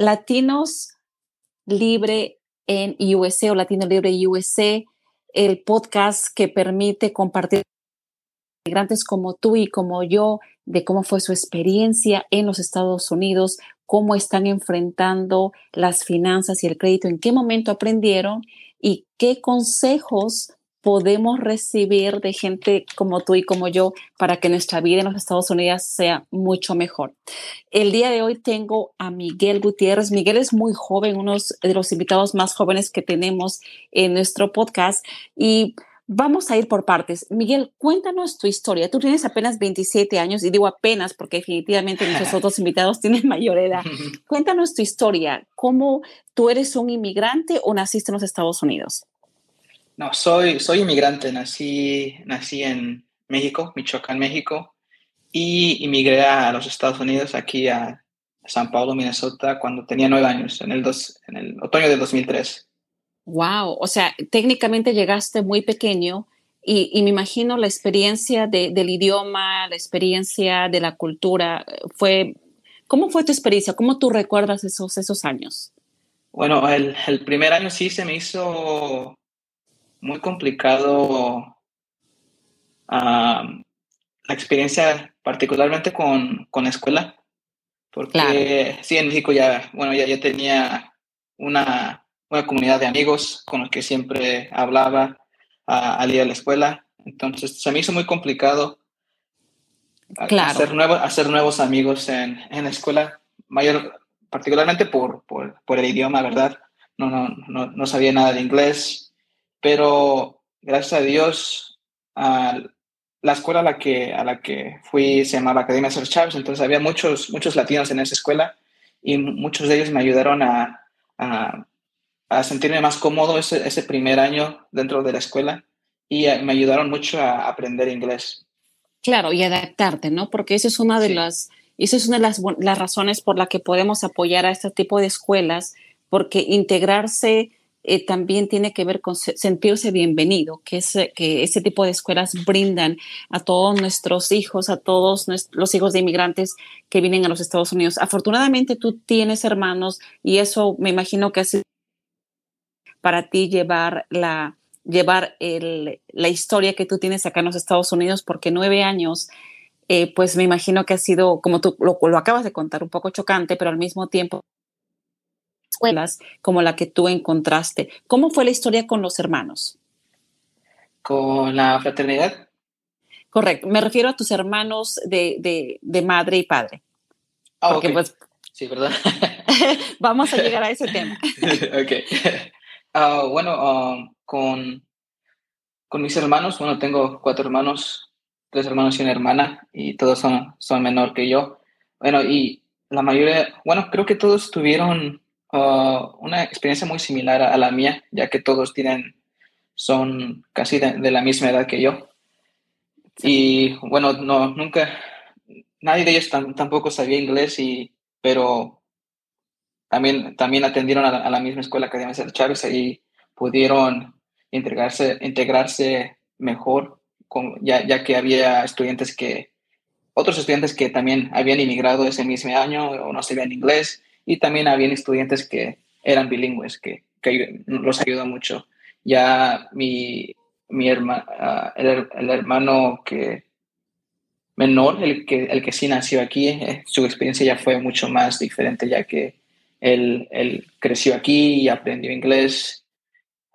Latinos Libre en USA o Latino Libre USA, el podcast que permite compartir migrantes como tú y como yo de cómo fue su experiencia en los Estados Unidos, cómo están enfrentando las finanzas y el crédito, en qué momento aprendieron y qué consejos podemos recibir de gente como tú y como yo para que nuestra vida en los Estados Unidos sea mucho mejor. El día de hoy tengo a Miguel Gutiérrez. Miguel es muy joven, uno de los invitados más jóvenes que tenemos en nuestro podcast y vamos a ir por partes. Miguel, cuéntanos tu historia. Tú tienes apenas 27 años y digo apenas porque definitivamente nuestros otros invitados tienen mayor edad. Cuéntanos tu historia. ¿Cómo tú eres un inmigrante o naciste en los Estados Unidos? No, soy, soy inmigrante, nací, nací en México, Michoacán, México, y inmigré a los Estados Unidos, aquí a San Paulo, Minnesota, cuando tenía nueve años, en el, dos, en el otoño de 2003. Wow, o sea, técnicamente llegaste muy pequeño y, y me imagino la experiencia de, del idioma, la experiencia de la cultura, fue, ¿cómo fue tu experiencia? ¿Cómo tú recuerdas esos, esos años? Bueno, el, el primer año sí se me hizo muy complicado la experiencia, particularmente con, con la escuela, porque sí, en México ya, bueno, ya, ya tenía una, una comunidad de amigos con los que siempre hablaba al ir a la escuela, entonces se me hizo muy complicado hacer, nuevos, hacer nuevos amigos en, en la escuela, mayor, particularmente por, por, por el idioma, ¿verdad? No, no, no, no sabía nada de inglés, pero gracias a Dios, la escuela a la, que, a la que fui se llamaba Academia Sir Chávez, entonces había muchos, muchos latinos en esa escuela y muchos de ellos me ayudaron a, a, a sentirme más cómodo ese, ese, primer año dentro de la escuela y me ayudaron mucho a aprender inglés. Claro, y adaptarte, ¿no? Porque eso es una de sí. las, eso es una de las, las razones por la que podemos apoyar a este tipo de escuelas, porque integrarse eh, también tiene que ver con sentirse bienvenido, que, es, que ese tipo de escuelas brindan a todos nuestros hijos, a todos los hijos de inmigrantes que vienen a los Estados Unidos. Afortunadamente tú tienes hermanos y eso me imagino que es para ti llevar la, llevar el, la historia que tú tienes acá en los Estados Unidos, porque nueve años, eh, pues me imagino que ha sido, como tú lo acabas de contar, un poco chocante, pero al mismo tiempo escuelas como la que tú encontraste. ¿Cómo fue la historia con los hermanos? ¿Con la fraternidad? Correcto. Me refiero a tus hermanos de, de, de madre y padre. Ah, Porque, okay. pues, sí, ¿verdad? vamos a llegar a ese tema. ok. Uh, bueno, uh, con, con mis hermanos, bueno, tengo cuatro hermanos, tres hermanos y una hermana, y todos son, son menor que yo. Bueno, y la mayoría, bueno, creo que todos tuvieron uh, una experiencia muy similar a, a, la mía, ya que todos tienen, son casi de, de la misma edad que yo. Sí. Y bueno, no, nunca, nadie de ellos tam, tampoco sabía inglés, y, pero también, también atendieron a la, a la misma escuela Academia de Chávez y pudieron integrarse, integrarse mejor, con, ya, ya que había estudiantes que, otros estudiantes que también habían inmigrado ese mismo año o no sabían inglés y también habían estudiantes que eran bilingües, que, que los ayudó mucho. Ya mi, mi herma, uh, el, hermano que menor, el que, el que sí nació aquí, eh, su experiencia ya fue mucho más diferente, ya que él, él creció aquí y aprendió inglés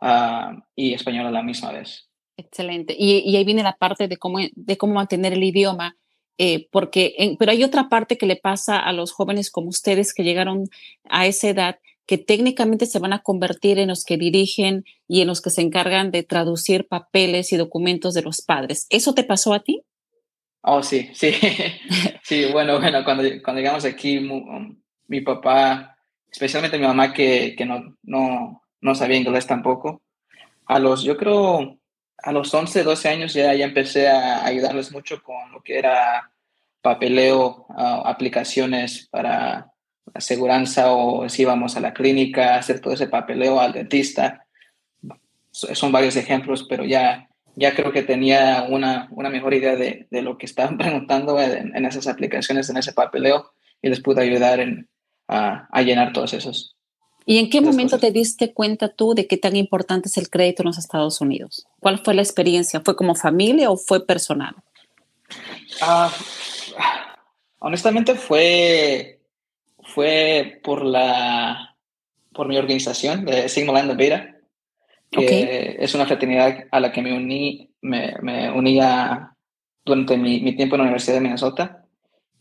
uh, y español a la misma vez. Excelente. Y, y, ahí viene la parte de cómo, de cómo mantener el idioma eh, porque, en, pero hay otra parte que le pasa a los jóvenes como ustedes que llegaron a esa edad, que técnicamente se van a convertir en los que dirigen y en los que se encargan de traducir papeles y documentos de los padres. ¿Eso te pasó a ti? Oh, sí, sí. sí, bueno, bueno, cuando, cuando llegamos aquí, um, mi, papá, especialmente mi mamá, que, que no, no, no sabía inglés tampoco, a los, yo creo, a los 11, 12 años ya, ya empecé a ayudarles mucho con lo que era papeleo, aplicaciones para aseguranza o si íbamos a la clínica, hacer todo ese papeleo al dentista. Son varios ejemplos, pero ya, ya creo que tenía una, una mejor idea de, de lo que estaban preguntando en, esas aplicaciones, en ese papeleo, y les pude ayudar en, a, a llenar todos esos. ¿Y en qué momento te diste cuenta tú de qué tan importante es el crédito en los Estados Unidos? ¿Cuál fue la experiencia? ¿Fue como familia o fue personal? Uh, honestamente fue, fue por, la, por mi organización de Sigma Land Beta, que es una fraternidad a la que me uní, me, me unía durante mi, mi, tiempo en la Universidad de Minnesota.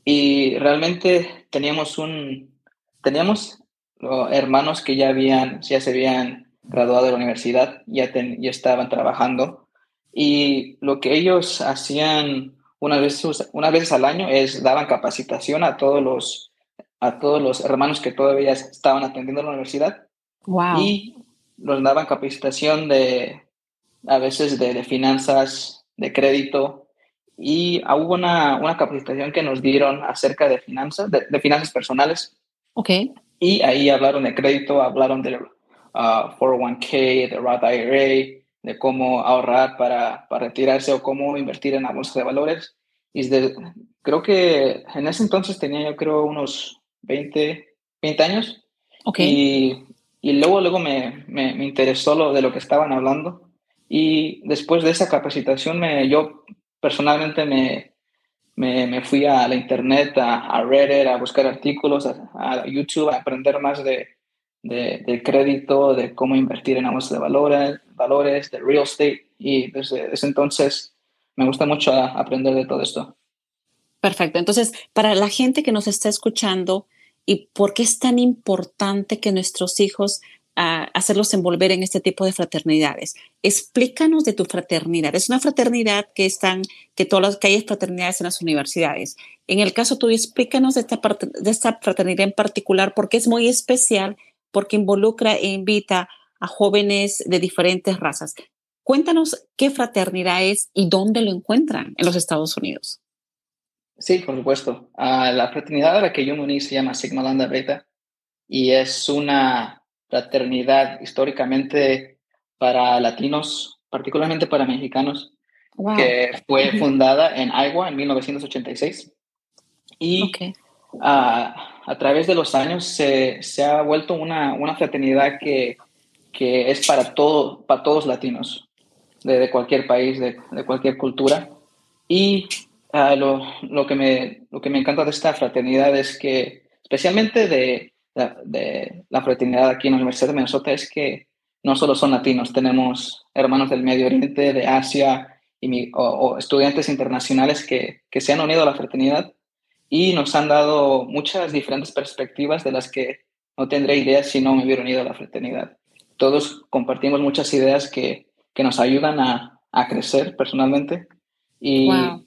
Y realmente teníamos un, teníamos hermanos que ya habían, ya se habían graduado de la universidad, ya, ya estaban trabajando. Y lo que ellos hacían una vez, una vez al año es daban capacitación a todos los, a todos los hermanos que todavía estaban atendiendo la universidad. Wow. Y nos daban capacitación de, a veces de, de finanzas, de crédito. Y hubo una, una, capacitación que nos dieron acerca de finanzas, de, de finanzas personales. Ok. Y ahí hablaron de crédito, hablaron de uh, 401k, de Roth IRA, de cómo ahorrar para, para retirarse o cómo invertir en la bolsa de valores. Y creo que en ese entonces tenía yo creo unos 20, 20 años. Okay. Y, y luego, luego me, me, me, interesó lo de lo que estaban hablando. Y después de esa capacitación, me, yo personalmente me, me, me fui a la internet, a, a, Reddit, a buscar artículos, a, YouTube, a aprender más de, de, de, crédito, de cómo invertir en bolsa de valores, valores, de real estate. Y desde ese entonces me gusta mucho aprender de todo esto. Perfecto. Entonces, para la gente que nos está escuchando, ¿y por qué es tan importante que nuestros hijos uh, hacerlos envolver en este tipo de fraternidades? Explícanos de tu fraternidad. Es una fraternidad que están, que todas las que hay fraternidades en las universidades. En el caso tuyo, explícanos de esta, de esta fraternidad en particular porque es muy especial, porque involucra e invita a jóvenes de diferentes razas. Cuéntanos qué fraternidad es y dónde lo encuentran en los Estados Unidos. Sí, por supuesto. Uh, la fraternidad a la que yo me uní se llama Sigma Lambda Beta y es una fraternidad históricamente para latinos, particularmente para mexicanos, wow. que fue fundada en Iowa en 1986. Y okay. uh, a través de los años se, se ha vuelto una, una fraternidad que, que, es para, todo, para todos latinos, de, de cualquier país, de, de, cualquier cultura. Y uh, lo, lo, que me, lo que me encanta de esta fraternidad es que, especialmente de, de, de, la fraternidad aquí en la Universidad de Minnesota, es que no solo son latinos, tenemos hermanos del Medio Oriente, de Asia, y mi, o, o, estudiantes internacionales que, que se han unido a la fraternidad y nos han dado muchas diferentes perspectivas de las que no tendré idea si no me hubiera unido a la fraternidad. Todos compartimos muchas ideas que, que nos ayudan a, a crecer personalmente y, wow.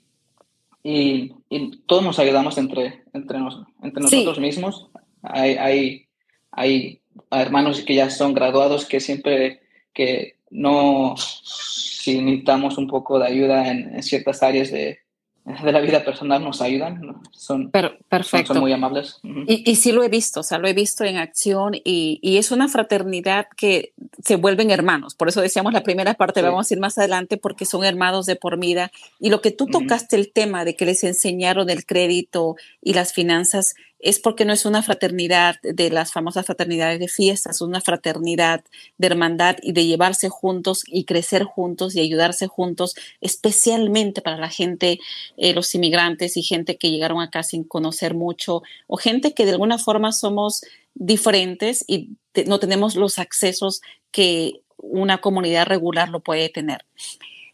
y, y, todos nos ayudamos entre, entre, nos, entre nosotros sí. mismos. Hay, hay, hay hermanos que ya son graduados que siempre que no, si necesitamos un poco de ayuda en, en ciertas áreas de, de la vida personal nos ayudan, son, per perfecto. Son, son, muy amables. Uh -huh. y, y, sí lo he visto, o sea, lo he visto en acción y, y, es una fraternidad que se vuelven hermanos, por eso decíamos la primera parte, sí. vamos a ir más adelante porque son hermanos de por vida y lo que tú tocaste uh -huh. el tema de que les enseñaron el crédito y las finanzas es porque no es una fraternidad de las famosas fraternidades de fiestas, es una fraternidad de hermandad y de llevarse juntos y crecer juntos y ayudarse juntos, especialmente para la gente, eh, los inmigrantes y gente que llegaron acá sin conocer mucho o gente que de alguna forma somos diferentes y no tenemos los accesos que una comunidad regular lo puede tener.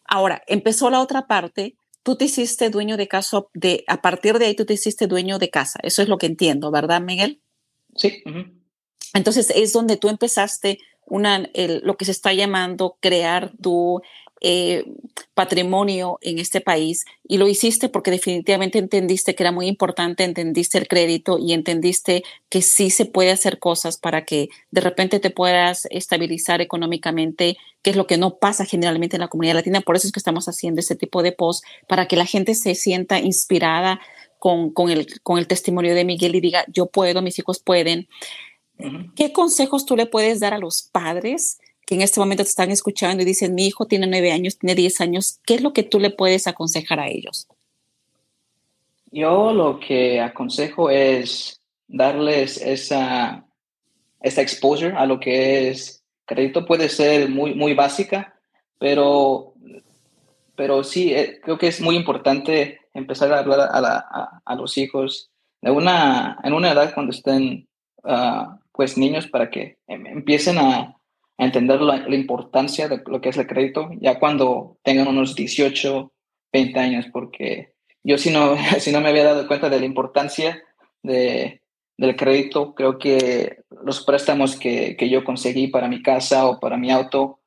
Ahora, empezó la otra parte tú te hiciste dueño de casa, de, a partir de ahí tú te hiciste dueño de casa. Eso es lo que entiendo, ¿verdad, Miguel? Sí. Uh -huh. Entonces es donde tú empezaste una, lo que se está llamando crear tu eh, patrimonio en este país y lo hiciste porque definitivamente entendiste que era muy importante, entendiste el crédito y entendiste que sí se puede hacer cosas para que de repente te puedas estabilizar económicamente, que es lo que no pasa generalmente en la comunidad latina. Por eso es que estamos haciendo este tipo de post para que la gente se sienta inspirada con, con, el, con el testimonio de Miguel y diga, yo puedo, mis hijos pueden. ¿Qué consejos tú le puedes dar a los padres que en este momento te están escuchando y dicen, mi hijo tiene nueve años, tiene diez años, ¿qué es lo que tú le puedes aconsejar a ellos? Yo lo que aconsejo es darles esa, esa exposure a lo que es crédito. Puede ser muy, muy básica, pero, pero sí, eh, creo que es muy importante empezar a hablar a, los hijos de una, en una edad cuando estén uh, pues niños para que em, empiecen a, entender la, importancia de lo que es el crédito ya cuando tengan unos 18, 20 años, porque yo si no, si no me había dado cuenta de la importancia de, del crédito, creo que los préstamos que, que, yo conseguí para mi casa o para mi auto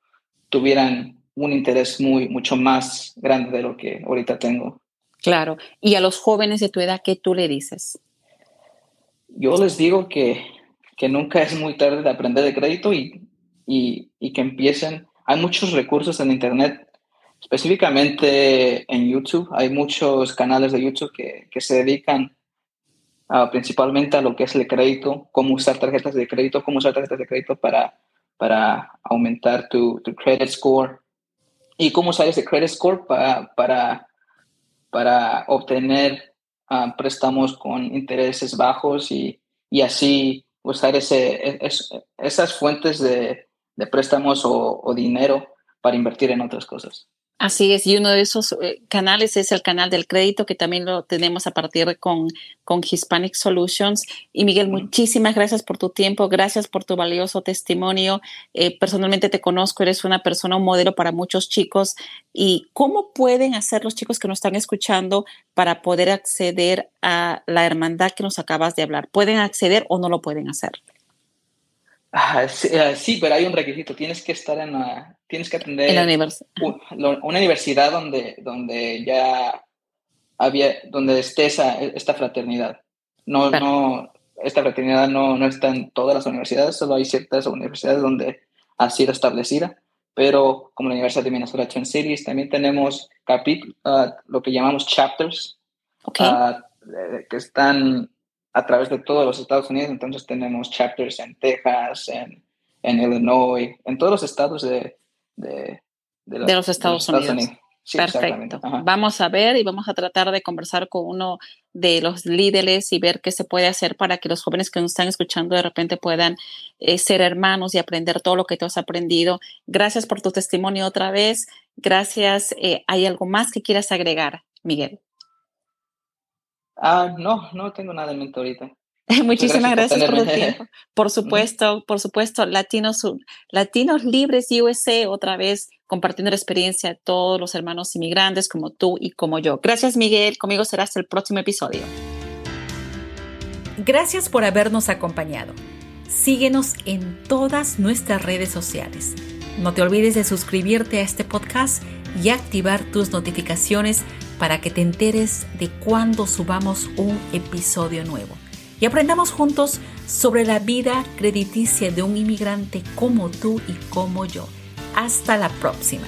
tuvieran un interés muy, mucho más grande de lo que ahorita tengo. Claro. ¿Y a los jóvenes de tu edad qué tú le dices? Yo les digo que, que nunca es muy tarde de aprender de crédito y y, y que empiecen. Hay muchos recursos en Internet, específicamente en YouTube. Hay muchos canales de YouTube que, que se dedican uh, principalmente a lo que es el crédito, cómo usar tarjetas de crédito, cómo usar tarjetas de crédito para, para aumentar tu, tu credit score y cómo usar ese credit score para, para, para obtener uh, préstamos con intereses bajos y, y así usar ese, es, esas fuentes de, de préstamos o, dinero para invertir en otras cosas. Así es, y uno de esos eh, canales es el canal del crédito, que también lo tenemos a partir con, con Hispanic Solutions. Y Miguel, muchísimas gracias por tu tiempo, gracias por tu valioso testimonio. Eh, personalmente te conozco, eres una persona, un modelo para muchos chicos. ¿Y cómo pueden hacer los chicos que nos están escuchando para poder acceder a la hermandad que nos acabas de hablar? ¿Pueden acceder o no lo pueden hacer? Ah, ah, sí, pero hay un requisito. Tienes que estar en la, tienes que atender en la universidad. una universidad donde, donde ya había, donde esté esa, esta fraternidad. No, no, esta fraternidad no, no está en todas las universidades, solo hay ciertas universidades donde ha sido establecida. Pero como la Universidad de Minnesota Twin Cities, también tenemos capítulos, ah, lo que llamamos chapters, eh, que están a través de todos los Estados Unidos. Entonces tenemos chapters en Texas, en, en Illinois, en todos los estados de, de, los, Estados, Unidos. Perfecto. Vamos a ver y vamos a tratar de conversar con uno de los líderes y ver qué se puede hacer para que los jóvenes que nos están escuchando de repente puedan eh, ser hermanos y aprender todo lo que tú has aprendido. Gracias por tu testimonio otra vez. Gracias. Eh, ¿Hay algo más que quieras agregar, Miguel? Ah, no, no tengo nada en mente ahorita. Muchísimas gracias, por, tu tiempo. Por supuesto, por supuesto, Latinos, Latinos Libres USA, otra vez compartiendo la experiencia de todos los hermanos inmigrantes como tú y como yo. Gracias, Miguel. Conmigo será hasta el próximo episodio. Gracias por habernos acompañado. Síguenos en todas nuestras redes sociales. No te olvides de suscribirte a este podcast y activar tus notificaciones para que te enteres de cuando subamos un episodio nuevo y aprendamos juntos sobre la vida crediticia de un inmigrante como tú y como yo. Hasta la próxima.